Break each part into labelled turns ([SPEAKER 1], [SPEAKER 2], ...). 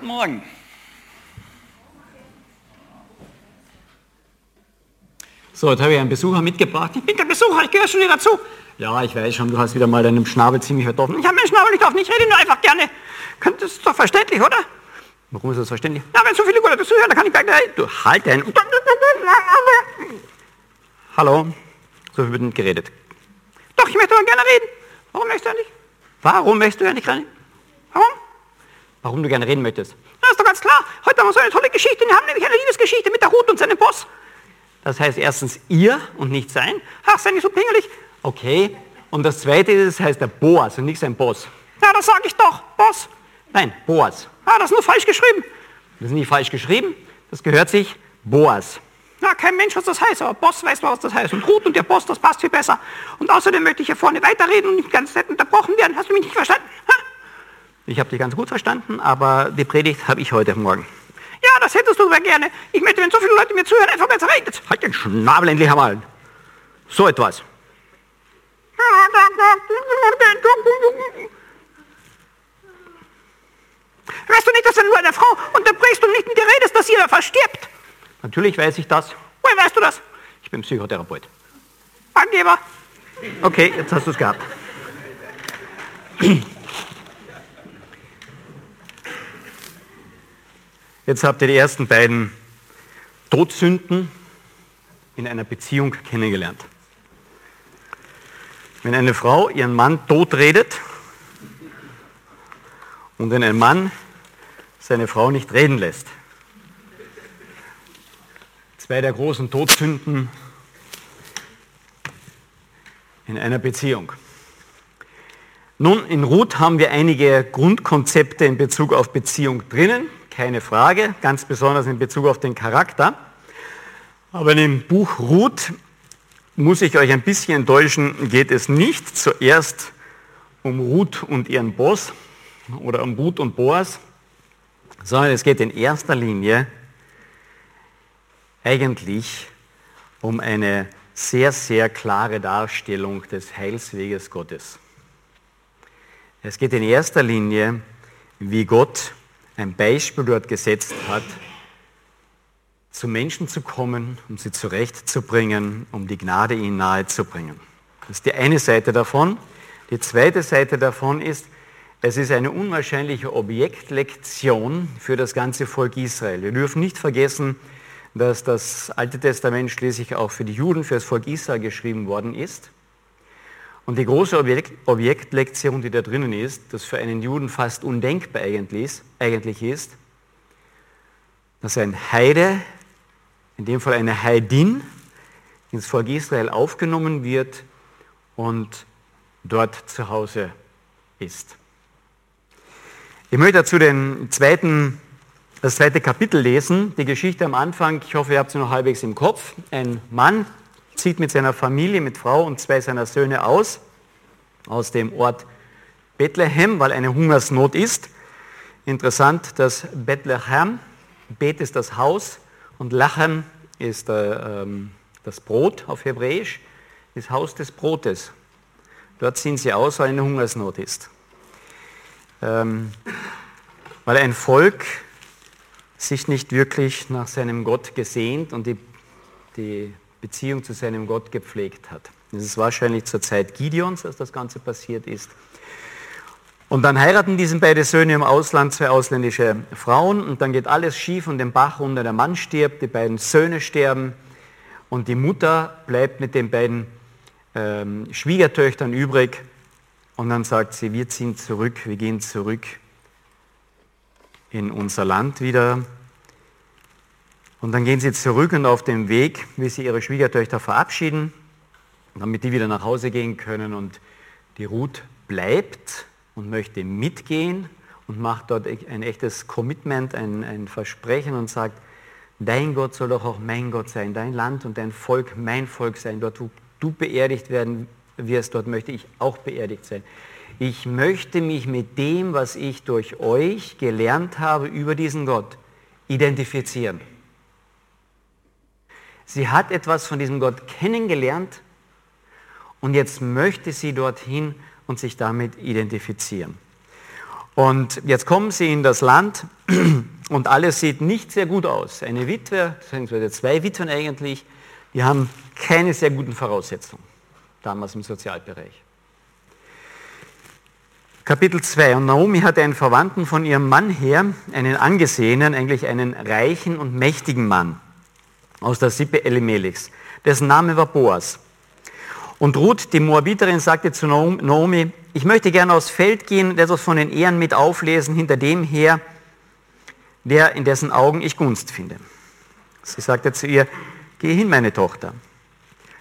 [SPEAKER 1] guten Morgen. So, jetzt habe ich einen Besucher mitgebracht. Ich bin der Besucher, ich gehöre schon wieder dazu. Ja, ich weiß schon, du hast wieder mal deinen Schnabel ziemlich verdoffen. Ich habe meinen Schnabel nicht offen, ich rede nur einfach gerne. Das ist doch verständlich, oder? Warum ist das verständlich? Ja, wenn so viele Leute zuhören, dann kann ich gleich... Du, halt den... Hallo? So wird nicht geredet. Doch, ich möchte aber gerne reden. Warum möchtest du ja nicht? Warum möchtest du ja nicht reden? Warum? Warum du gerne reden möchtest? Das ist doch ganz klar. Heute haben wir so eine tolle Geschichte. Wir haben nämlich eine Liebesgeschichte mit der Ruth und seinem Boss. Das heißt erstens ihr und nicht sein. Ach, sei nicht so pingelig. Okay. Und das zweite ist, das heißt der Boas und nicht sein Boss. Ja, das sage ich doch. Boss. Nein, Boas. Ah, das ist nur falsch geschrieben. Das ist nicht falsch geschrieben. Das gehört sich Boas. Na, kein Mensch, was das heißt, aber Boss weiß, was das heißt. Und Ruth und der Boss, das passt viel besser. Und außerdem möchte ich hier vorne weiterreden und nicht ganz nett unterbrochen werden. Hast du mich nicht verstanden? Ha? Ich habe dich ganz gut verstanden, aber die Predigt habe ich heute Morgen. Ja, das hättest du aber gerne. Ich möchte, wenn so viele Leute mir zuhören, einfach besser reden. Halt den Schnabel endlich einmal. So etwas. Weißt du nicht, dass er nur eine Frau unterbrichst und nicht mit dir redest, dass jeder verstirbt? Natürlich weiß ich das. Woher weißt du das? Ich bin Psychotherapeut. Angeber. Okay, jetzt hast du es gehabt. Jetzt habt ihr die ersten beiden Todsünden in einer Beziehung kennengelernt. Wenn eine Frau ihren Mann totredet und wenn ein Mann seine Frau nicht reden lässt. Zwei der großen Todsünden in einer Beziehung. Nun, in Ruth haben wir einige Grundkonzepte in Bezug auf Beziehung drinnen keine Frage, ganz besonders in Bezug auf den Charakter. Aber in dem Buch Ruth muss ich euch ein bisschen enttäuschen, geht es nicht zuerst um Ruth und ihren Boss oder um Ruth und Boas, sondern es geht in erster Linie eigentlich um eine sehr, sehr klare Darstellung des Heilsweges Gottes. Es geht in erster Linie, wie Gott ein Beispiel dort gesetzt hat, zu Menschen zu kommen, um sie zurechtzubringen, um die Gnade ihnen nahezubringen. Das ist die eine Seite davon. Die zweite Seite davon ist, es ist eine unwahrscheinliche Objektlektion für das ganze Volk Israel. Wir dürfen nicht vergessen, dass das Alte Testament schließlich auch für die Juden, für das Volk Israel geschrieben worden ist. Und die große Objekt Objektlektion, die da drinnen ist, das für einen Juden fast undenkbar eigentlich ist, dass ein Heide, in dem Fall eine Heidin, ins Volk Israel aufgenommen wird und dort zu Hause ist. Ich möchte dazu den zweiten, das zweite Kapitel lesen, die Geschichte am Anfang. Ich hoffe, ihr habt sie noch halbwegs im Kopf. Ein Mann zieht mit seiner Familie, mit Frau und zwei seiner Söhne aus, aus dem Ort Bethlehem, weil eine Hungersnot ist. Interessant, dass Bethlehem, Bet ist das Haus und Lachem ist äh, ähm, das Brot auf Hebräisch, das Haus des Brotes. Dort ziehen sie aus, weil eine Hungersnot ist. Ähm, weil ein Volk sich nicht wirklich nach seinem Gott gesehnt und die, die Beziehung zu seinem Gott gepflegt hat. Das ist wahrscheinlich zur Zeit Gideons, dass das Ganze passiert ist. Und dann heiraten diese beiden Söhne im Ausland zwei ausländische Frauen und dann geht alles schief und den Bach runter. Der Mann stirbt, die beiden Söhne sterben und die Mutter bleibt mit den beiden ähm, Schwiegertöchtern übrig. Und dann sagt sie, wir ziehen zurück, wir gehen zurück in unser Land wieder. Und dann gehen sie zurück und auf dem Weg, wie sie ihre Schwiegertöchter verabschieden, damit die wieder nach Hause gehen können. Und die Ruth bleibt und möchte mitgehen und macht dort ein echtes Commitment, ein, ein Versprechen und sagt, dein Gott soll doch auch mein Gott sein, dein Land und dein Volk mein Volk sein. Dort, wo du beerdigt werden wirst, dort möchte ich auch beerdigt sein. Ich möchte mich mit dem, was ich durch euch gelernt habe über diesen Gott, identifizieren. Sie hat etwas von diesem Gott kennengelernt und jetzt möchte sie dorthin und sich damit identifizieren. Und jetzt kommen sie in das Land und alles sieht nicht sehr gut aus. Eine Witwe, beziehungsweise zwei Witwen eigentlich, die haben keine sehr guten Voraussetzungen damals im Sozialbereich. Kapitel 2. Und Naomi hatte einen Verwandten von ihrem Mann her, einen angesehenen, eigentlich einen reichen und mächtigen Mann aus der Sippe Elimelechs. Dessen Name war Boas. Und Ruth, die Moabiterin, sagte zu Naomi, ich möchte gerne aufs Feld gehen und etwas von den Ehren mit auflesen hinter dem her, der in dessen Augen ich Gunst finde. Sie sagte zu ihr, geh hin, meine Tochter.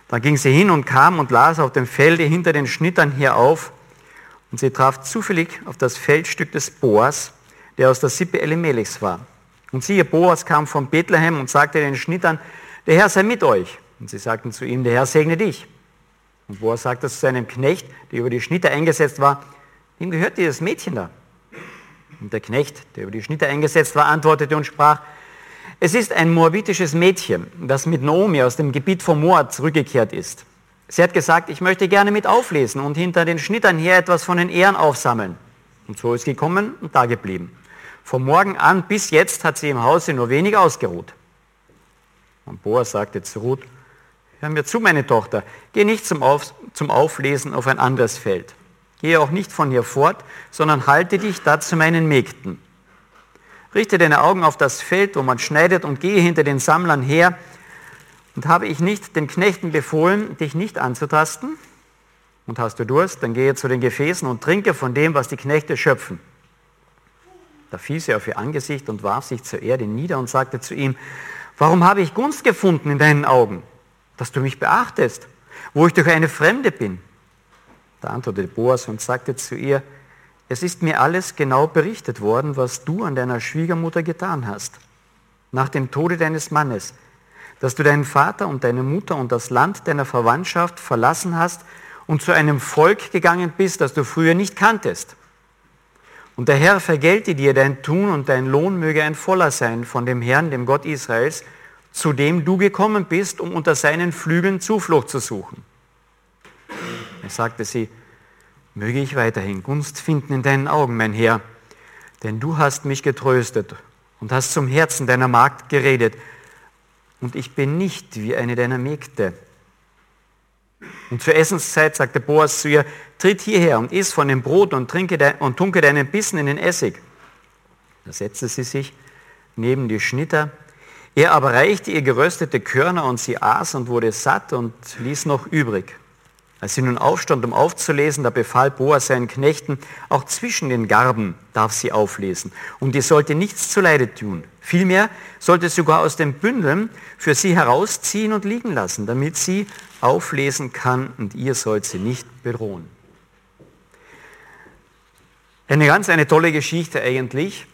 [SPEAKER 1] Dann ging sie hin und kam und las auf dem Felde hinter den Schnittern her auf und sie traf zufällig auf das Feldstück des Boas, der aus der Sippe Elimelechs war. Und siehe, Boas kam von Bethlehem und sagte den Schnittern, der Herr sei mit euch. Und sie sagten zu ihm, der Herr segne dich. Und Boas sagte zu seinem Knecht, der über die Schnitter eingesetzt war, wem gehört dieses Mädchen da? Und der Knecht, der über die Schnitter eingesetzt war, antwortete und sprach, es ist ein moabitisches Mädchen, das mit Naomi aus dem Gebiet von Moab zurückgekehrt ist. Sie hat gesagt, ich möchte gerne mit auflesen und hinter den Schnittern her etwas von den Ehren aufsammeln. Und so ist gekommen und da geblieben. Vom Morgen an bis jetzt hat sie im Hause nur wenig ausgeruht. Und Boas sagte zu Ruth, hör mir zu, meine Tochter, geh nicht zum, Auf, zum Auflesen auf ein anderes Feld. Gehe auch nicht von hier fort, sondern halte dich da zu meinen Mägden. Richte deine Augen auf das Feld, wo man schneidet, und gehe hinter den Sammlern her, und habe ich nicht den Knechten befohlen, dich nicht anzutasten? Und hast du Durst, dann gehe zu den Gefäßen und trinke von dem, was die Knechte schöpfen. Da fiel sie auf ihr Angesicht und warf sich zur Erde nieder und sagte zu ihm, warum habe ich Gunst gefunden in deinen Augen, dass du mich beachtest, wo ich durch eine Fremde bin? Da antwortete Boas und sagte zu ihr, es ist mir alles genau berichtet worden, was du an deiner Schwiegermutter getan hast, nach dem Tode deines Mannes dass du deinen Vater und deine Mutter und das Land deiner Verwandtschaft verlassen hast und zu einem Volk gegangen bist, das du früher nicht kanntest. Und der Herr vergelte dir dein Tun und dein Lohn möge ein voller sein von dem Herrn, dem Gott Israels, zu dem du gekommen bist, um unter seinen Flügeln Zuflucht zu suchen. Er sagte sie, möge ich weiterhin Gunst finden in deinen Augen, mein Herr, denn du hast mich getröstet und hast zum Herzen deiner Magd geredet, und ich bin nicht wie eine deiner Mägde. Und zur Essenszeit sagte Boas zu ihr, tritt hierher und iss von dem Brot und, trinke de und tunke deinen Bissen in den Essig. Da setzte sie sich neben die Schnitter. Er aber reichte ihr geröstete Körner und sie aß und wurde satt und ließ noch übrig. Als sie nun aufstand, um aufzulesen, da befahl Boas seinen Knechten, auch zwischen den Garben darf sie auflesen. Und ihr sollte nichts zuleide tun. Vielmehr sollte sogar aus den Bündeln für sie herausziehen und liegen lassen, damit sie auflesen kann und ihr sollt sie nicht bedrohen. Eine ganz eine tolle Geschichte eigentlich,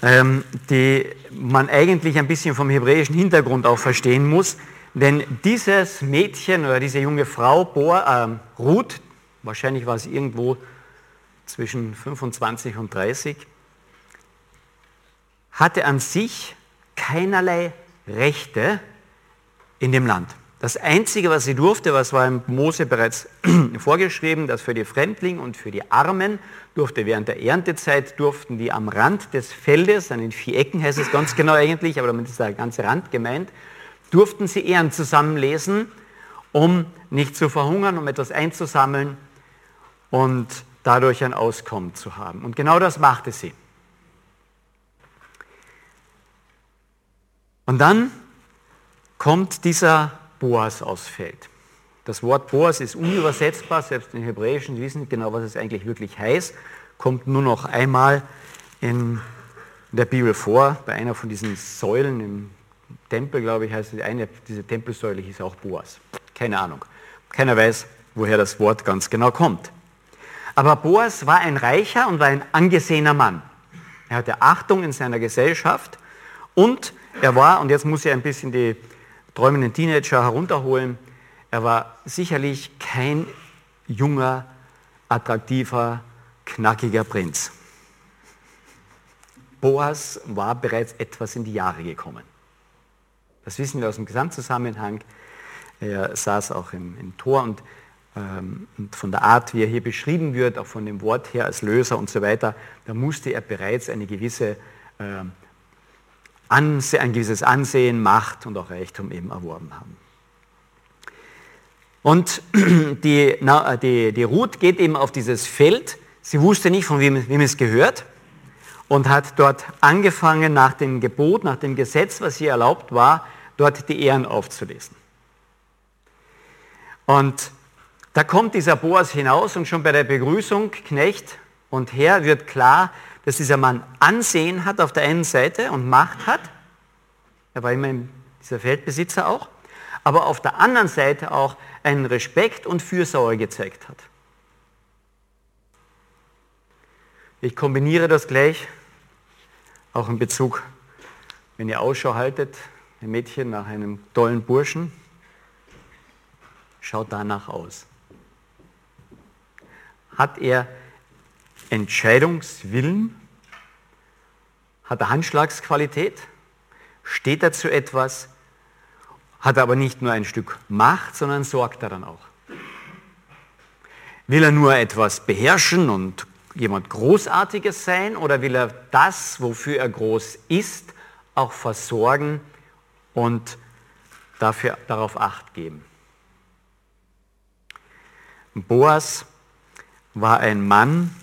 [SPEAKER 1] ähm, die man eigentlich ein bisschen vom hebräischen Hintergrund auch verstehen muss. Denn dieses Mädchen oder diese junge Frau, Boa, äh, Ruth, wahrscheinlich war sie irgendwo zwischen 25 und 30, hatte an sich keinerlei Rechte in dem Land. Das Einzige, was sie durfte, was war im Mose bereits vorgeschrieben, dass für die Fremdlinge und für die Armen durfte während der Erntezeit, durften die am Rand des Feldes, an den vier Ecken heißt es ganz genau eigentlich, aber damit ist der ganze Rand gemeint, durften sie Ehren zusammenlesen, um nicht zu verhungern, um etwas einzusammeln und dadurch ein Auskommen zu haben. Und genau das machte sie. Und dann kommt dieser Boas aufs Feld. Das Wort Boas ist unübersetzbar, selbst in Hebräischen wissen nicht genau, was es eigentlich wirklich heißt, kommt nur noch einmal in der Bibel vor, bei einer von diesen Säulen im Tempel, glaube ich, heißt die eine, diese Tempelsäule hieß auch Boas. Keine Ahnung. Keiner weiß, woher das Wort ganz genau kommt. Aber Boas war ein reicher und war ein angesehener Mann. Er hatte Achtung in seiner Gesellschaft und er war, und jetzt muss ich ein bisschen die träumenden Teenager herunterholen, er war sicherlich kein junger, attraktiver, knackiger Prinz. Boas war bereits etwas in die Jahre gekommen. Das wissen wir aus dem Gesamtzusammenhang. Er saß auch im, im Tor und ähm, von der Art, wie er hier beschrieben wird, auch von dem Wort her als Löser und so weiter, da musste er bereits eine gewisse, ähm, ein gewisses Ansehen, Macht und auch Reichtum eben erworben haben. Und die, die, die Ruth geht eben auf dieses Feld. Sie wusste nicht, von wem, wem es gehört und hat dort angefangen, nach dem Gebot, nach dem Gesetz, was ihr erlaubt war, dort die Ehren aufzulesen. Und da kommt dieser Boas hinaus und schon bei der Begrüßung, Knecht und Herr, wird klar, dass dieser Mann Ansehen hat auf der einen Seite und Macht hat. Er war immer dieser Feldbesitzer auch. Aber auf der anderen Seite auch einen Respekt und Fürsorge gezeigt hat. Ich kombiniere das gleich, auch in Bezug, wenn ihr Ausschau haltet, ein Mädchen nach einem tollen Burschen, schaut danach aus. Hat er Entscheidungswillen? Hat er Handschlagsqualität? Steht er zu etwas? Hat er aber nicht nur ein Stück Macht, sondern sorgt er dann auch. Will er nur etwas beherrschen und jemand Großartiges sein oder will er das, wofür er groß ist, auch versorgen und dafür, darauf acht geben? Boas war ein Mann,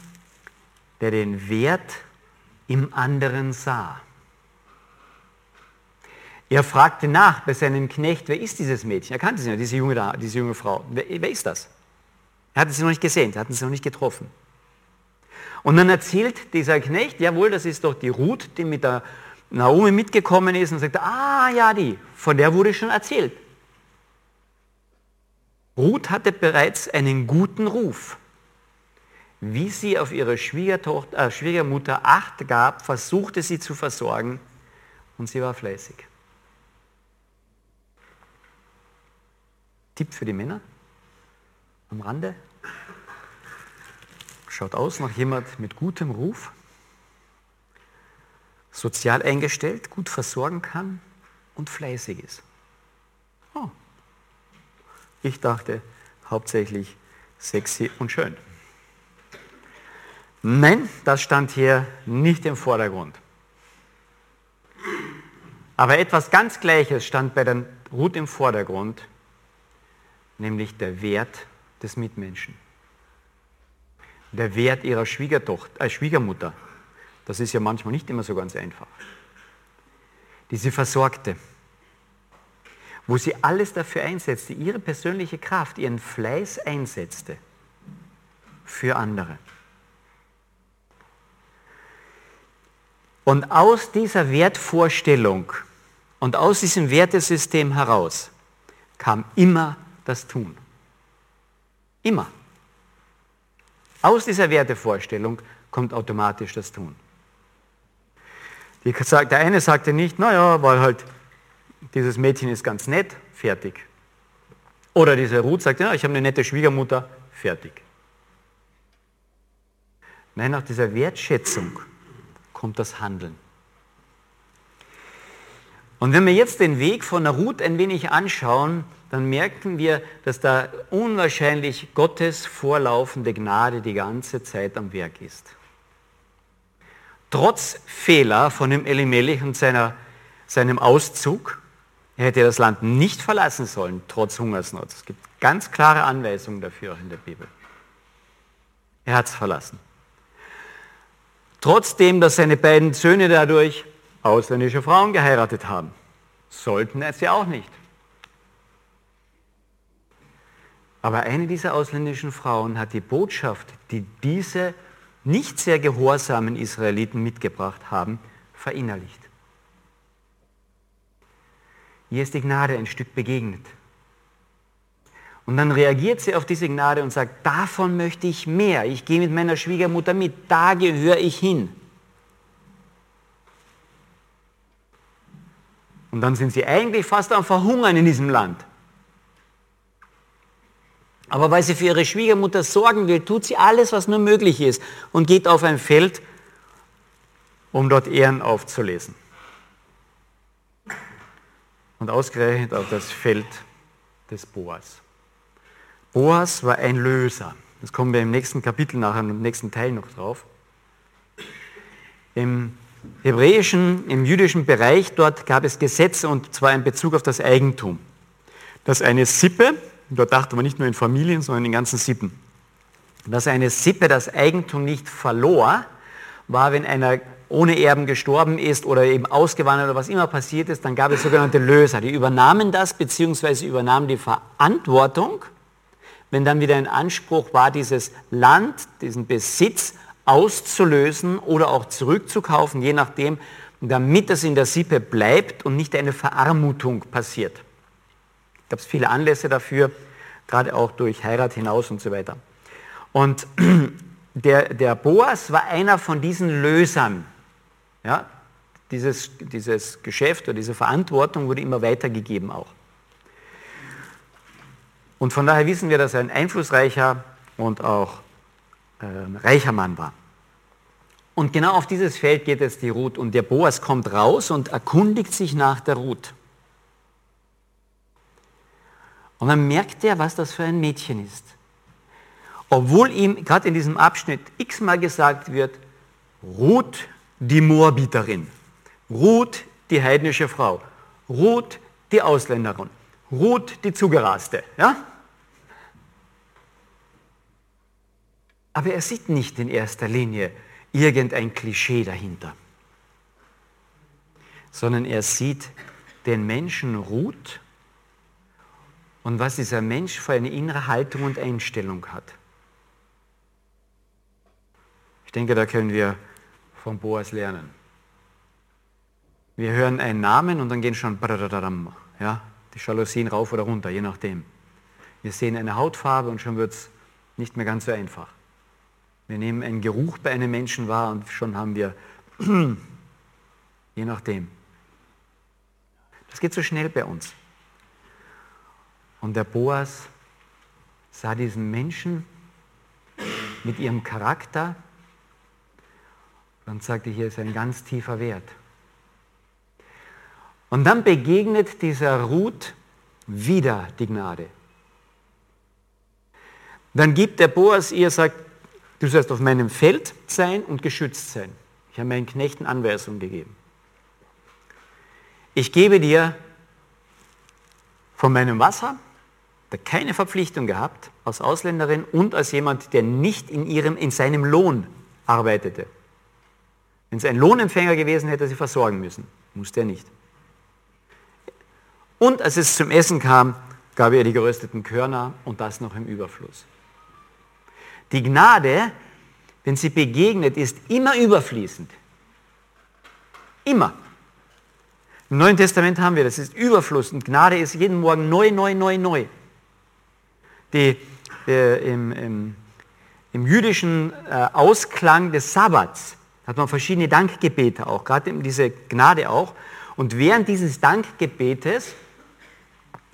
[SPEAKER 1] der den Wert im anderen sah. Er fragte nach bei seinem Knecht, wer ist dieses Mädchen? Er kannte sie nicht, diese junge, diese junge Frau. Wer, wer ist das? Er hatte sie noch nicht gesehen, er hatte sie noch nicht getroffen. Und dann erzählt dieser Knecht, jawohl, das ist doch die Ruth, die mit der Naomi mitgekommen ist und sagt, ah ja, die, von der wurde schon erzählt. Ruth hatte bereits einen guten Ruf. Wie sie auf ihre äh, Schwiegermutter Acht gab, versuchte sie zu versorgen und sie war fleißig. Tipp für die Männer am Rande. Schaut aus nach jemand mit gutem Ruf, sozial eingestellt, gut versorgen kann und fleißig ist. Oh. Ich dachte hauptsächlich sexy und schön. Nein, das stand hier nicht im Vordergrund. Aber etwas ganz Gleiches stand bei der Ruth im Vordergrund, nämlich der Wert des Mitmenschen der Wert ihrer Schwiegertochter, äh, Schwiegermutter. Das ist ja manchmal nicht immer so ganz einfach. Die sie versorgte. Wo sie alles dafür einsetzte, ihre persönliche Kraft, ihren Fleiß einsetzte für andere. Und aus dieser Wertvorstellung und aus diesem Wertesystem heraus kam immer das Tun. Immer. Aus dieser Wertevorstellung kommt automatisch das Tun. Der eine sagte nicht, naja, weil halt dieses Mädchen ist ganz nett, fertig. Oder diese Ruth sagt, ja, ich habe eine nette Schwiegermutter, fertig. Nein, nach dieser Wertschätzung kommt das Handeln. Und wenn wir jetzt den Weg von der Ruth ein wenig anschauen, dann merken wir, dass da unwahrscheinlich Gottes vorlaufende Gnade die ganze Zeit am Werk ist. Trotz Fehler von dem Elimelech und seiner, seinem Auszug, er hätte das Land nicht verlassen sollen, trotz Hungersnot. Es gibt ganz klare Anweisungen dafür auch in der Bibel. Er hat es verlassen. Trotzdem, dass seine beiden Söhne dadurch ausländische Frauen geheiratet haben, sollten sie auch nicht. Aber eine dieser ausländischen Frauen hat die Botschaft, die diese nicht sehr gehorsamen Israeliten mitgebracht haben, verinnerlicht. Hier ist die Gnade ein Stück begegnet. Und dann reagiert sie auf diese Gnade und sagt, davon möchte ich mehr. Ich gehe mit meiner Schwiegermutter mit, da gehöre ich hin. Und dann sind sie eigentlich fast am Verhungern in diesem Land. Aber weil sie für ihre Schwiegermutter sorgen will, tut sie alles, was nur möglich ist und geht auf ein Feld, um dort Ehren aufzulesen. Und ausgerechnet auf das Feld des Boas. Boas war ein Löser. Das kommen wir im nächsten Kapitel nachher, im nächsten Teil noch drauf. Im hebräischen, im jüdischen Bereich, dort gab es Gesetze und zwar in Bezug auf das Eigentum. Dass eine Sippe, dort dachte man nicht nur in Familien, sondern in ganzen Sippen, dass eine Sippe das Eigentum nicht verlor, war, wenn einer ohne Erben gestorben ist oder eben ausgewandert oder was immer passiert ist, dann gab es sogenannte Löser. Die übernahmen das bzw. übernahmen die Verantwortung, wenn dann wieder ein Anspruch war, dieses Land, diesen Besitz auszulösen oder auch zurückzukaufen, je nachdem, damit es in der Sippe bleibt und nicht eine Verarmutung passiert. Gab es viele Anlässe dafür, gerade auch durch Heirat hinaus und so weiter. Und der, der Boas war einer von diesen Lösern. Ja, dieses, dieses Geschäft oder diese Verantwortung wurde immer weitergegeben auch. Und von daher wissen wir, dass er ein einflussreicher und auch äh, reicher Mann war. Und genau auf dieses Feld geht jetzt die Ruth. Und der Boas kommt raus und erkundigt sich nach der Ruth. Und dann merkt er, was das für ein Mädchen ist. Obwohl ihm gerade in diesem Abschnitt x-mal gesagt wird, Ruth die Moabiterin, Ruth die heidnische Frau, Ruth die Ausländerin, Ruth die Zugeraste. Ja? Aber er sieht nicht in erster Linie irgendein Klischee dahinter, sondern er sieht den Menschen Ruth und was dieser Mensch für eine innere Haltung und Einstellung hat. Ich denke, da können wir von Boas lernen. Wir hören einen Namen und dann gehen schon ja, die Jalousien rauf oder runter, je nachdem. Wir sehen eine Hautfarbe und schon wird es nicht mehr ganz so einfach. Wir nehmen einen Geruch bei einem Menschen wahr und schon haben wir, je nachdem. Das geht so schnell bei uns. Und der Boas sah diesen Menschen mit ihrem Charakter und sagte, hier ist ein ganz tiefer Wert. Und dann begegnet dieser Ruth wieder die Gnade. Dann gibt der Boas ihr, sagt, Du sollst auf meinem Feld sein und geschützt sein. Ich habe meinen Knechten Anweisungen gegeben. Ich gebe dir von meinem Wasser, der keine Verpflichtung gehabt, als Ausländerin und als jemand, der nicht in, ihrem, in seinem Lohn arbeitete. Wenn es ein Lohnempfänger gewesen hätte, sie versorgen müssen. Musste er nicht. Und als es zum Essen kam, gab er die gerösteten Körner und das noch im Überfluss. Die Gnade, wenn sie begegnet, ist immer überfließend. Immer. Im Neuen Testament haben wir das, ist Überfluss und Gnade ist jeden Morgen neu, neu, neu, neu. Die, äh, im, im, im, jüdischen äh, Ausklang des Sabbats hat man verschiedene Dankgebete auch, gerade diese Gnade auch. Und während dieses Dankgebetes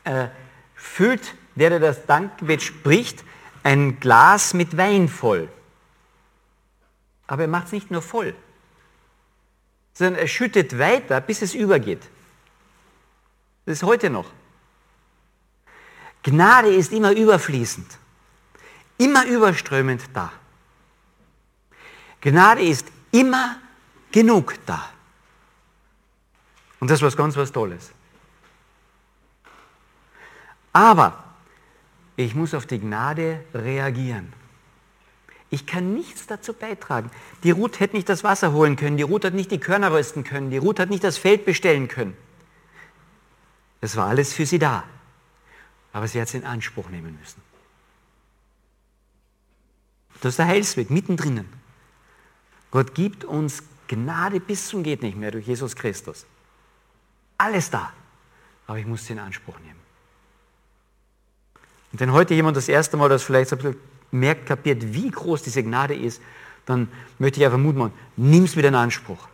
[SPEAKER 1] äh, füllt der, der das Dankgebet spricht, ein Glas mit Wein voll. Aber er macht es nicht nur voll, sondern er schüttet weiter, bis es übergeht. Das ist heute noch. Gnade ist immer überfließend, immer überströmend da. Gnade ist immer genug da. Und das was ganz was Tolles. Aber ich muss auf die Gnade reagieren. Ich kann nichts dazu beitragen. Die Ruth hätte nicht das Wasser holen können, die Ruth hat nicht die Körner rösten können, die Ruth hat nicht das Feld bestellen können. Das war alles für sie da. Aber sie hat es in Anspruch nehmen müssen. Das ist der Heilsweg, mittendrin. Gott gibt uns Gnade bis zum geht nicht mehr durch Jesus Christus. Alles da. Aber ich muss sie in Anspruch nehmen. Und wenn heute jemand das erste Mal das vielleicht merkt, kapiert, wie groß diese Gnade ist, dann möchte ich einfach Mut machen, nimm es wieder in Anspruch.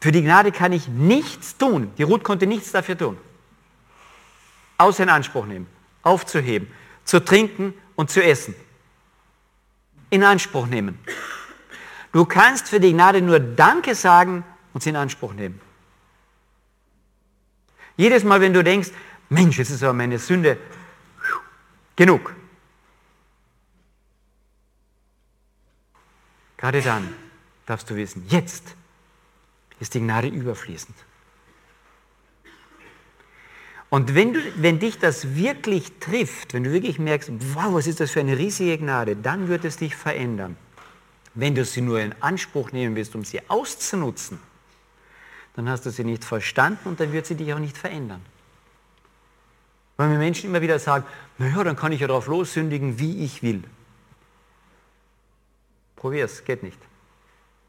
[SPEAKER 1] Für die Gnade kann ich nichts tun. Die Ruth konnte nichts dafür tun. Außer in Anspruch nehmen, aufzuheben, zu trinken und zu essen. In Anspruch nehmen. Du kannst für die Gnade nur Danke sagen und sie in Anspruch nehmen. Jedes Mal, wenn du denkst, Mensch, jetzt ist aber meine Sünde genug. Gerade dann darfst du wissen, jetzt ist die Gnade überfließend. Und wenn, du, wenn dich das wirklich trifft, wenn du wirklich merkst, wow, was ist das für eine riesige Gnade, dann wird es dich verändern. Wenn du sie nur in Anspruch nehmen willst, um sie auszunutzen, dann hast du sie nicht verstanden und dann wird sie dich auch nicht verändern. Weil mir Menschen immer wieder sagen, naja, dann kann ich ja darauf lossündigen, wie ich will. Probier es, geht nicht.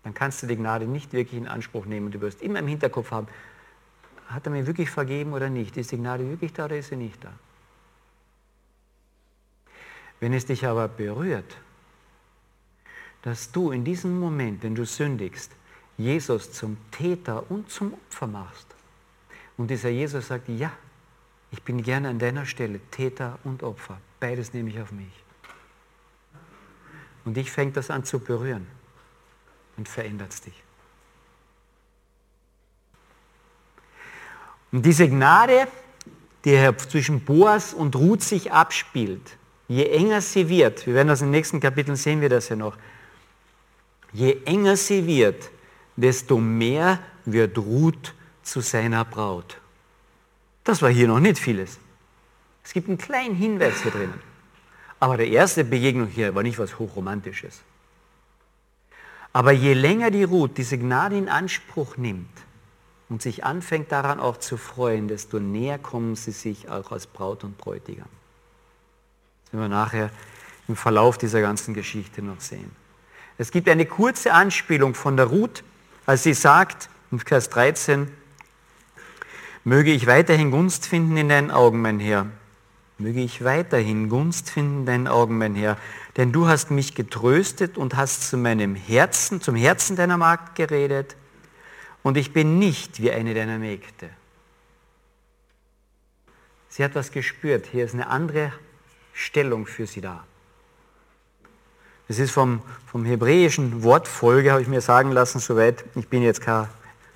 [SPEAKER 1] Dann kannst du die Gnade nicht wirklich in Anspruch nehmen und du wirst immer im Hinterkopf haben, hat er mir wirklich vergeben oder nicht? Ist die Gnade wirklich da oder ist sie nicht da? Wenn es dich aber berührt, dass du in diesem Moment, wenn du sündigst, Jesus zum Täter und zum Opfer machst. Und dieser Jesus sagt, ja, ich bin gerne an deiner Stelle Täter und Opfer. Beides nehme ich auf mich. Und dich fängt das an zu berühren und verändert dich. Und diese Gnade, die zwischen Boas und Ruth sich abspielt, je enger sie wird, wir werden das in den nächsten Kapiteln sehen wir das ja noch, je enger sie wird, desto mehr wird Ruth zu seiner Braut. Das war hier noch nicht vieles. Es gibt einen kleinen Hinweis hier drinnen. Aber die erste Begegnung hier war nicht was Hochromantisches. Aber je länger die Ruth diese Gnade in Anspruch nimmt und sich anfängt daran auch zu freuen, desto näher kommen sie sich auch als Braut und Bräutigam. Das werden wir nachher im Verlauf dieser ganzen Geschichte noch sehen. Es gibt eine kurze Anspielung von der Ruth, als sie sagt, in Vers 13, möge ich weiterhin Gunst finden in deinen Augen, mein Herr. Möge ich weiterhin Gunst finden in deinen Augen, mein Herr. Denn du hast mich getröstet und hast zu meinem Herzen, zum Herzen deiner Magd geredet. Und ich bin nicht wie eine deiner Mägde. Sie hat was gespürt. Hier ist eine andere Stellung für sie da. Das ist vom, vom hebräischen Wortfolge, habe ich mir sagen lassen, soweit. Ich bin jetzt kein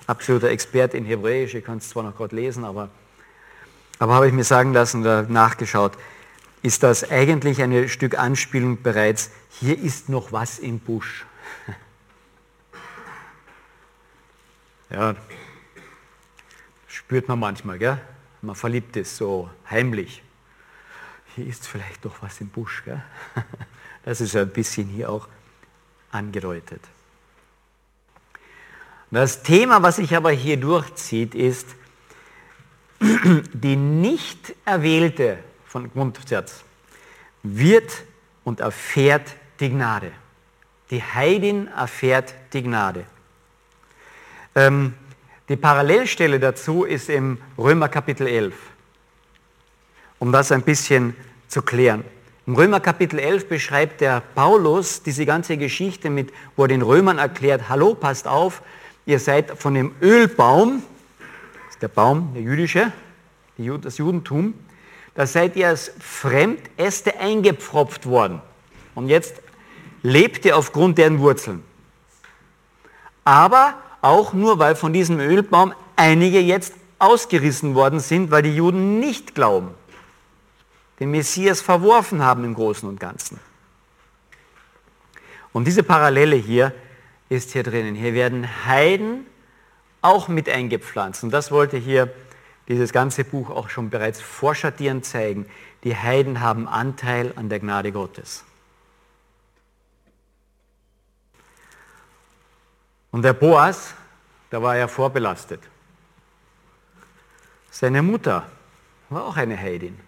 [SPEAKER 1] absoluter Experte in Hebräisch, ich kann es zwar noch gerade lesen, aber, aber habe ich mir sagen lassen oder nachgeschaut, ist das eigentlich ein Stück Anspielung bereits, hier ist noch was im Busch. Ja, spürt man manchmal, gell? Man verliebt ist so heimlich. Hier ist vielleicht doch was im Busch. Gell? Das ist ein bisschen hier auch angedeutet. Das Thema, was sich aber hier durchzieht, ist die nicht erwählte von Grundsatz wird und erfährt die Gnade. Die Heidin erfährt die Gnade. Ähm, die Parallelstelle dazu ist im Römer Kapitel 11, um das ein bisschen zu klären. Im Römer Kapitel 11 beschreibt der Paulus diese ganze Geschichte mit, wo er den Römern erklärt, hallo, passt auf, ihr seid von dem Ölbaum, das ist der Baum, der jüdische, das Judentum, da seid ihr als Fremdäste eingepfropft worden. Und jetzt lebt ihr aufgrund deren Wurzeln. Aber auch nur, weil von diesem Ölbaum einige jetzt ausgerissen worden sind, weil die Juden nicht glauben den Messias verworfen haben im Großen und Ganzen. Und diese Parallele hier ist hier drinnen. Hier werden Heiden auch mit eingepflanzt. Und das wollte hier dieses ganze Buch auch schon bereits vorschattierend zeigen. Die Heiden haben Anteil an der Gnade Gottes. Und der Boas, da war er vorbelastet. Seine Mutter war auch eine Heidin.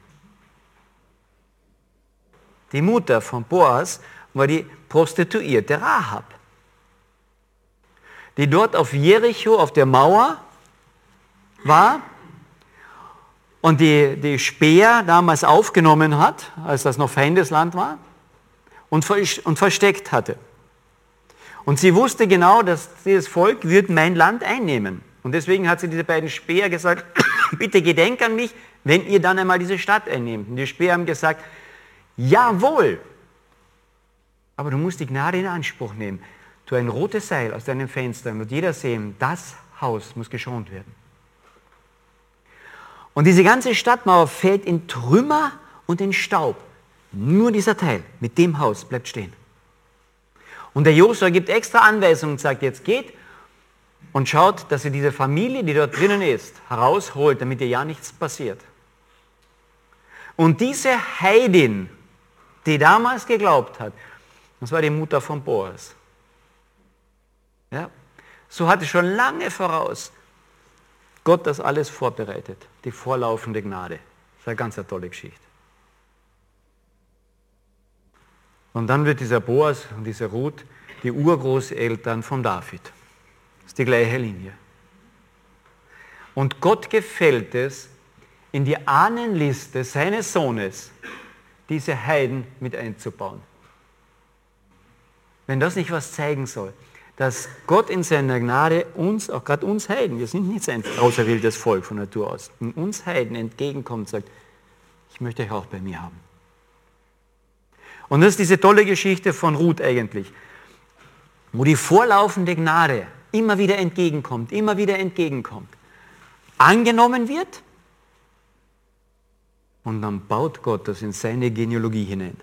[SPEAKER 1] Die Mutter von Boas war die Prostituierte Rahab, die dort auf Jericho auf der Mauer war und die, die Speer damals aufgenommen hat, als das noch Feindesland war, und, und versteckt hatte. Und sie wusste genau, dass dieses Volk wird mein Land einnehmen. Und deswegen hat sie diese beiden Speer gesagt, bitte gedenk an mich, wenn ihr dann einmal diese Stadt einnehmt. Und die Speer haben gesagt, Jawohl. Aber du musst die Gnade in Anspruch nehmen. Tu ein rotes Seil aus deinem Fenster und jeder sehen, das Haus muss geschont werden. Und diese ganze Stadtmauer fällt in Trümmer und in Staub. Nur dieser Teil mit dem Haus bleibt stehen. Und der Josua gibt extra Anweisungen und sagt, jetzt geht und schaut, dass ihr diese Familie, die dort drinnen ist, herausholt, damit ihr ja nichts passiert. Und diese Heidin, die damals geglaubt hat, das war die Mutter von Boas. Ja? So hatte schon lange voraus Gott das alles vorbereitet, die vorlaufende Gnade. Das ist eine ganz eine tolle Geschichte. Und dann wird dieser Boas und dieser Ruth die Urgroßeltern von David. Das ist die gleiche Linie. Und Gott gefällt es, in die Ahnenliste seines Sohnes diese Heiden mit einzubauen. Wenn das nicht was zeigen soll, dass Gott in seiner Gnade uns, auch gerade uns Heiden, wir sind nicht ein auserwähltes Volk von Natur aus, uns Heiden entgegenkommt und sagt, ich möchte euch auch bei mir haben. Und das ist diese tolle Geschichte von Ruth eigentlich, wo die vorlaufende Gnade immer wieder entgegenkommt, immer wieder entgegenkommt, angenommen wird und dann baut Gott das in seine Genealogie hinein,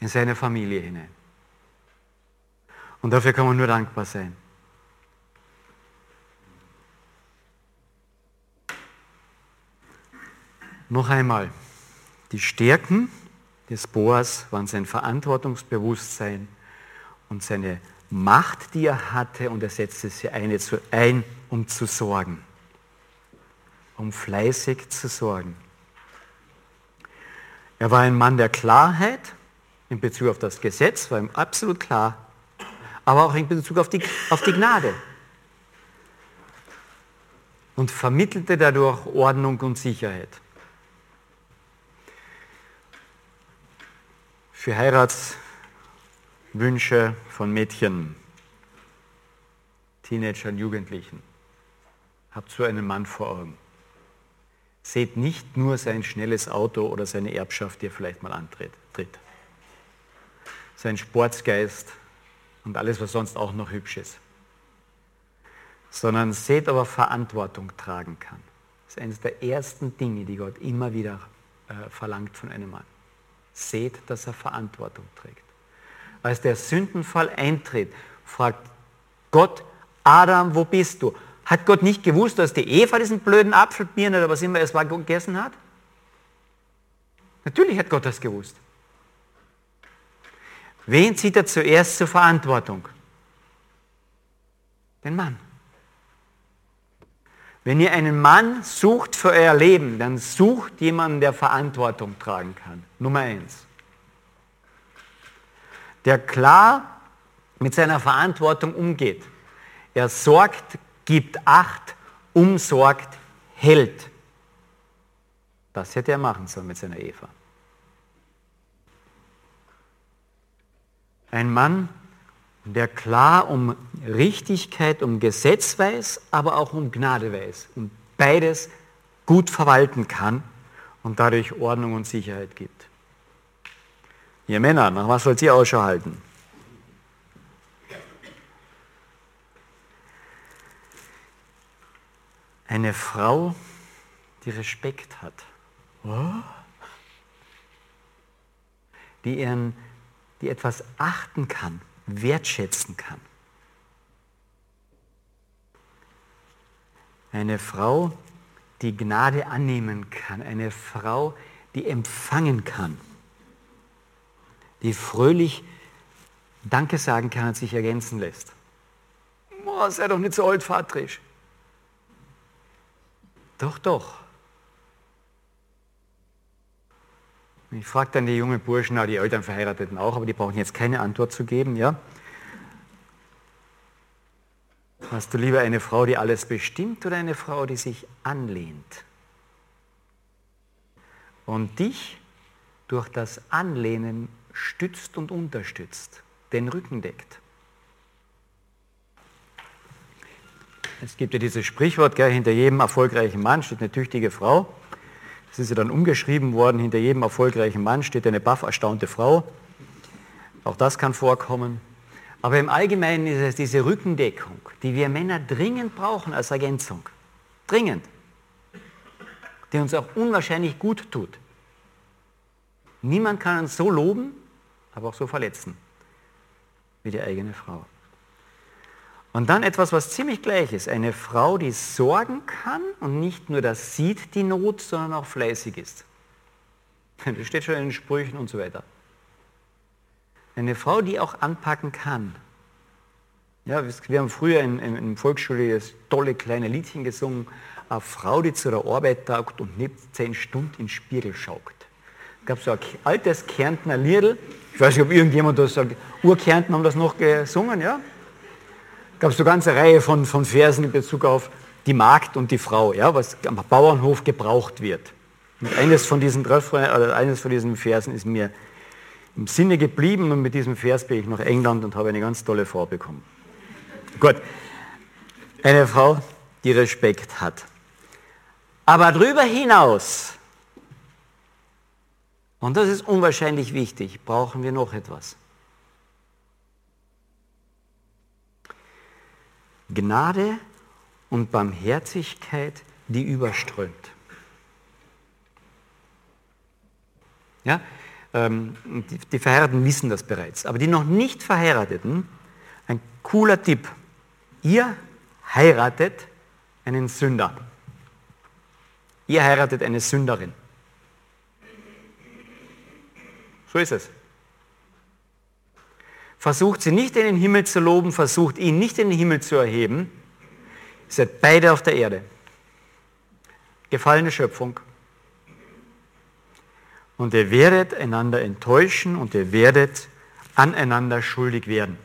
[SPEAKER 1] in seine Familie hinein. Und dafür kann man nur dankbar sein. Noch einmal, die Stärken des Boas waren sein Verantwortungsbewusstsein und seine Macht, die er hatte, und er setzte sie eine ein, um zu sorgen, um fleißig zu sorgen. Er war ein Mann der Klarheit in Bezug auf das Gesetz, war ihm absolut klar, aber auch in Bezug auf die, auf die Gnade. Und vermittelte dadurch Ordnung und Sicherheit. für Heiratswünsche von Mädchen, Teenagern, Jugendlichen. Habt so einen Mann vor Augen. Seht nicht nur sein schnelles Auto oder seine Erbschaft, die er vielleicht mal antritt. Sein Sportsgeist und alles, was sonst auch noch hübsch ist. Sondern seht, ob er Verantwortung tragen kann. Das ist eines der ersten Dinge, die Gott immer wieder äh, verlangt von einem Mann seht, dass er Verantwortung trägt. Als der Sündenfall eintritt, fragt Gott, Adam, wo bist du? Hat Gott nicht gewusst, dass die Eva diesen blöden Apfelbirnen oder was immer es war gegessen hat? Natürlich hat Gott das gewusst. Wen zieht er zuerst zur Verantwortung? Den Mann. Wenn ihr einen Mann sucht für euer Leben, dann sucht jemanden, der Verantwortung tragen kann. Nummer eins. Der klar mit seiner Verantwortung umgeht. Er sorgt, gibt Acht, umsorgt, hält. Das hätte er machen sollen mit seiner Eva. Ein Mann, der klar um Richtigkeit, um Gesetz weiß, aber auch um Gnade weiß und beides gut verwalten kann und dadurch Ordnung und Sicherheit gibt. Ihr Männer, nach was sollt ihr Ausschau halten? Eine Frau, die Respekt hat, die, ihren, die etwas achten kann, wertschätzen kann. Eine Frau, die Gnade annehmen kann. Eine Frau, die empfangen kann. Die fröhlich Danke sagen kann und sich ergänzen lässt. Oh, sei doch nicht so altvaterisch. Doch, doch. Ich frage dann die jungen Burschen, die Eltern Verheirateten auch, aber die brauchen jetzt keine Antwort zu geben. Ja? Hast du lieber eine Frau, die alles bestimmt oder eine Frau, die sich anlehnt? Und dich durch das Anlehnen stützt und unterstützt, den Rücken deckt. Es gibt ja dieses Sprichwort, gell, hinter jedem erfolgreichen Mann steht eine tüchtige Frau. Ist ja dann umgeschrieben worden, hinter jedem erfolgreichen Mann steht eine baff erstaunte Frau. Auch das kann vorkommen. Aber im Allgemeinen ist es diese Rückendeckung, die wir Männer dringend brauchen als Ergänzung. Dringend. Die uns auch unwahrscheinlich gut tut. Niemand kann uns so loben, aber auch so verletzen wie die eigene Frau. Und dann etwas, was ziemlich gleich ist. Eine Frau, die sorgen kann und nicht nur das sieht, die Not, sondern auch fleißig ist. Das steht schon in den Sprüchen und so weiter. Eine Frau, die auch anpacken kann. Ja, wir haben früher in, in, in Volksschule das tolle kleine Liedchen gesungen. Eine Frau, die zu der Arbeit taugt und nicht zehn Stunden in den Spiegel schaut. Es gab so ein altes Kärntner Liedl. Ich weiß nicht, ob irgendjemand das sagt. Urkärnten haben das noch gesungen, ja? Es gab so eine ganze Reihe von, von Versen in Bezug auf die Magd und die Frau, ja, was am Bauernhof gebraucht wird. Und eines von diesen, oder eines von diesen Versen ist mir im Sinne geblieben und mit diesem Vers bin ich nach England und habe eine ganz tolle Frau bekommen. Gut, eine Frau, die Respekt hat. Aber darüber hinaus, und das ist unwahrscheinlich wichtig, brauchen wir noch etwas. Gnade und Barmherzigkeit, die überströmt. Ja? Ähm, die, die Verheirateten wissen das bereits. Aber die noch nicht Verheirateten, ein cooler Tipp. Ihr heiratet einen Sünder. Ihr heiratet eine Sünderin. So ist es. Versucht sie nicht in den Himmel zu loben, versucht ihn nicht in den Himmel zu erheben. Ihr seid beide auf der Erde. Gefallene Schöpfung. Und ihr werdet einander enttäuschen und ihr werdet aneinander schuldig werden.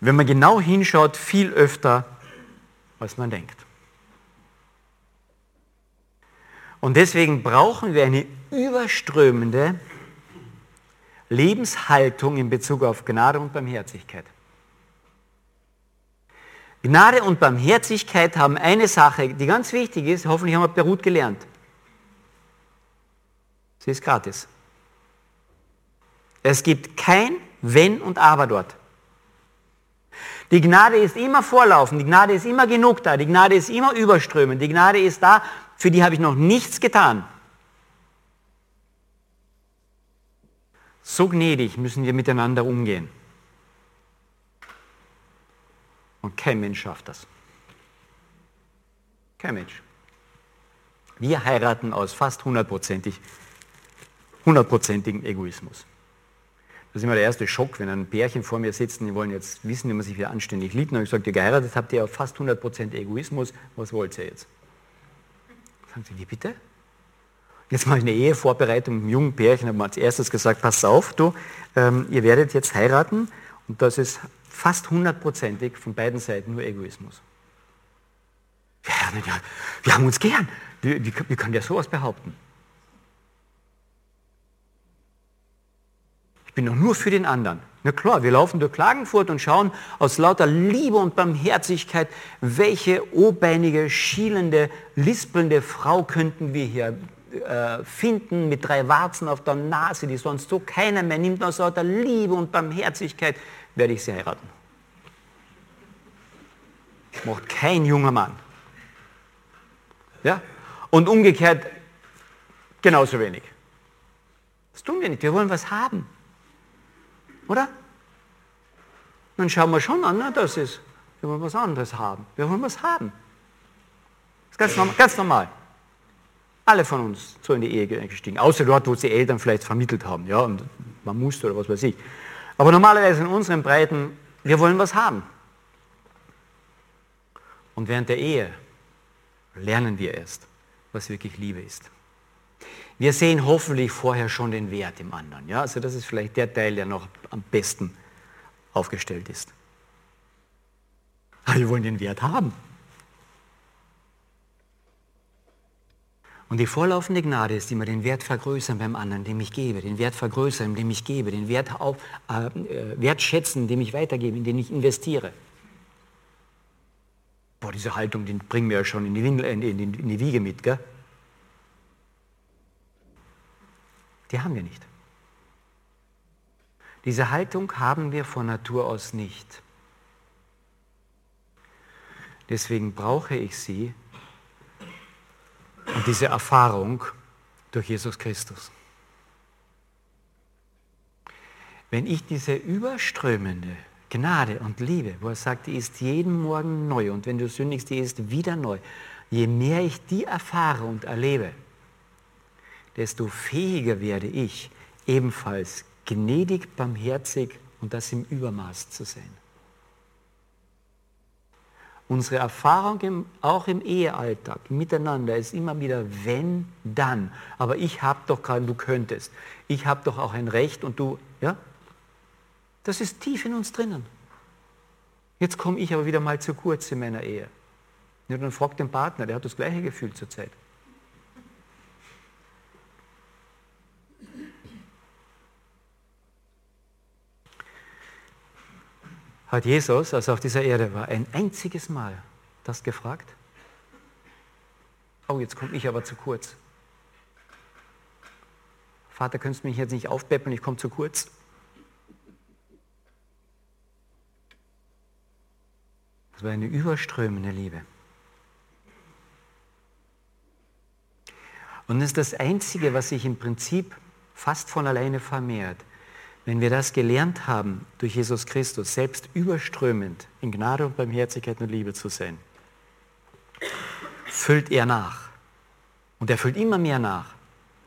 [SPEAKER 1] Wenn man genau hinschaut, viel öfter, als man denkt. Und deswegen brauchen wir eine überströmende Lebenshaltung in Bezug auf Gnade und Barmherzigkeit. Gnade und Barmherzigkeit haben eine Sache, die ganz wichtig ist, hoffentlich haben wir Beruht gelernt. Sie ist gratis. Es gibt kein Wenn und Aber dort. Die Gnade ist immer vorlaufen, die Gnade ist immer genug da, die Gnade ist immer überströmend, die Gnade ist da, für die habe ich noch nichts getan. So gnädig müssen wir miteinander umgehen. Und kein Mensch schafft das. Kein Mensch. Wir heiraten aus fast hundertprozentig hundertprozentigen Egoismus. Das ist immer der erste Schock, wenn ein Pärchen vor mir sitzt und die wollen jetzt wissen, wie man sich wieder anständig liebt. Und ich sage, ihr geheiratet habt ihr auf fast 100% Egoismus, was wollt ihr jetzt? Sagen sie, wie bitte? Jetzt ich eine Ehevorbereitung mit einem jungen Pärchen, habe als erstes gesagt, pass auf, du, ähm, ihr werdet jetzt heiraten und das ist fast hundertprozentig von beiden Seiten nur Egoismus. Wir, wir haben uns gern. Wie, wie, wie kann der sowas behaupten? Ich bin doch nur für den anderen. Na klar, wir laufen durch Klagenfurt und schauen aus lauter Liebe und Barmherzigkeit, welche obeinige, schielende, lispelnde Frau könnten wir hier äh, finden mit drei Warzen auf der Nase, die sonst so keiner mehr nimmt. Aus lauter Liebe und Barmherzigkeit werde ich sie heiraten. Macht kein junger Mann. Ja? Und umgekehrt genauso wenig. Das tun wir nicht. Wir wollen was haben. Oder? Dann schauen wir schon an, na, das ist, wir wollen was anderes haben. Wir wollen was haben. Das ist ganz normal. Ganz normal. Alle von uns so in die Ehe gestiegen. Außer dort, wo sie Eltern vielleicht vermittelt haben. Ja, und man musste oder was weiß ich. Aber normalerweise in unseren Breiten, wir wollen was haben. Und während der Ehe lernen wir erst, was wirklich Liebe ist. Wir sehen hoffentlich vorher schon den Wert im anderen. Ja? Also das ist vielleicht der Teil, der noch am besten aufgestellt ist. Aber wir wollen den Wert haben. Und die vorlaufende Gnade ist immer den Wert vergrößern beim anderen, dem ich gebe, den Wert vergrößern, dem ich gebe, den Wert auf, äh, äh wertschätzen, dem ich weitergebe, in den ich investiere. Boah, diese Haltung, die bringen wir ja schon in die, Windel, in die, in die Wiege mit, gell? Die haben wir nicht. Diese Haltung haben wir von Natur aus nicht. Deswegen brauche ich sie und diese Erfahrung Durch Jesus Christus. Wenn ich diese überströmende Gnade und Liebe, wo er sagt, die ist jeden Morgen neu und wenn du sündigst, die ist wieder neu. Je mehr ich die erfahre und erlebe, desto fähiger werde ich, ebenfalls gnädig, barmherzig und das im Übermaß zu sein. Unsere Erfahrung im, auch im Ehealltag miteinander ist immer wieder wenn, dann. Aber ich habe doch gerade, du könntest. Ich habe doch auch ein Recht und du, ja? Das ist tief in uns drinnen. Jetzt komme ich aber wieder mal zu kurz in meiner Ehe. Ja, dann fragt den Partner, der hat das gleiche Gefühl zur Hat Jesus, als er auf dieser Erde war, ein einziges Mal das gefragt? Oh, jetzt komme ich aber zu kurz. Vater, könntest du mich jetzt nicht aufpäppeln, ich komme zu kurz. Das war eine überströmende Liebe. Und das ist das Einzige, was sich im Prinzip fast von alleine vermehrt. Wenn wir das gelernt haben, durch Jesus Christus selbst überströmend in Gnade und Barmherzigkeit und Liebe zu sein, füllt er nach. Und er füllt immer mehr nach.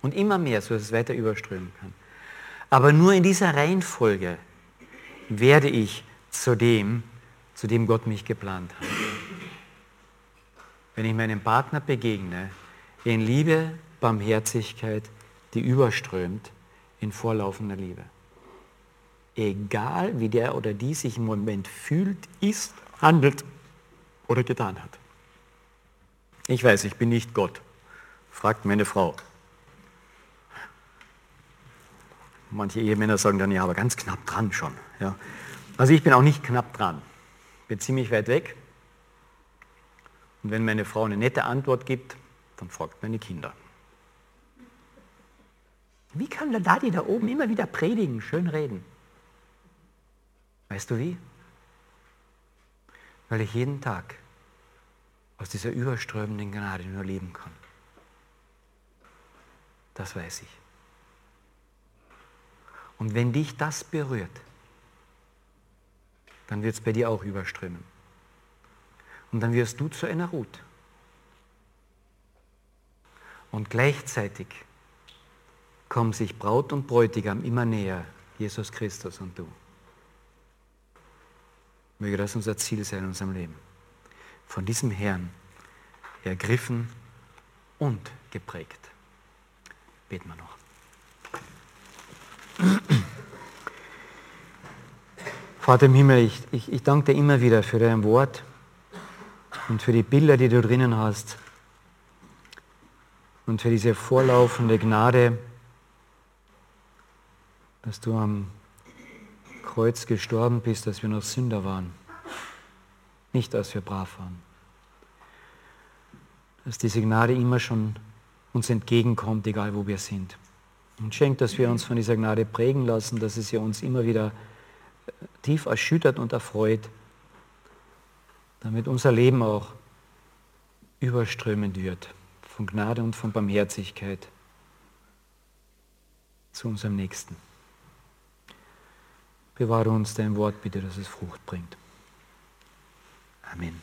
[SPEAKER 1] Und immer mehr, so dass es weiter überströmen kann. Aber nur in dieser Reihenfolge werde ich zu dem, zu dem Gott mich geplant hat. Wenn ich meinem Partner begegne, in Liebe, Barmherzigkeit, die überströmt in vorlaufender Liebe. Egal wie der oder die sich im Moment fühlt, ist, handelt oder getan hat. Ich weiß, ich bin nicht Gott, fragt meine Frau. Manche Ehemänner sagen dann, ja, aber ganz knapp dran schon. Ja. Also ich bin auch nicht knapp dran, bin ziemlich weit weg. Und wenn meine Frau eine nette Antwort gibt, dann fragt meine Kinder. Wie kann der Daddy da oben immer wieder predigen, schön reden? Weißt du wie? Weil ich jeden Tag aus dieser überströmenden Gnade nur leben kann. Das weiß ich. Und wenn dich das berührt, dann wird es bei dir auch überströmen. Und dann wirst du zu einer Ruth. Und gleichzeitig kommen sich Braut und Bräutigam immer näher, Jesus Christus und du. Möge das unser Ziel sein in unserem Leben. Von diesem Herrn ergriffen und geprägt. Beten wir noch. Vater im Himmel, ich, ich, ich danke dir immer wieder für dein Wort und für die Bilder, die du drinnen hast und für diese vorlaufende Gnade, dass du am Kreuz gestorben bist, dass wir noch Sünder waren, nicht als wir brav waren. Dass diese Gnade immer schon uns entgegenkommt, egal wo wir sind. Und schenkt, dass wir uns von dieser Gnade prägen lassen, dass es ja uns immer wieder äh, tief erschüttert und erfreut, damit unser Leben auch überströmend wird von Gnade und von Barmherzigkeit zu unserem Nächsten. Bewahre uns dein Wort bitte, dass es Frucht bringt. Amen.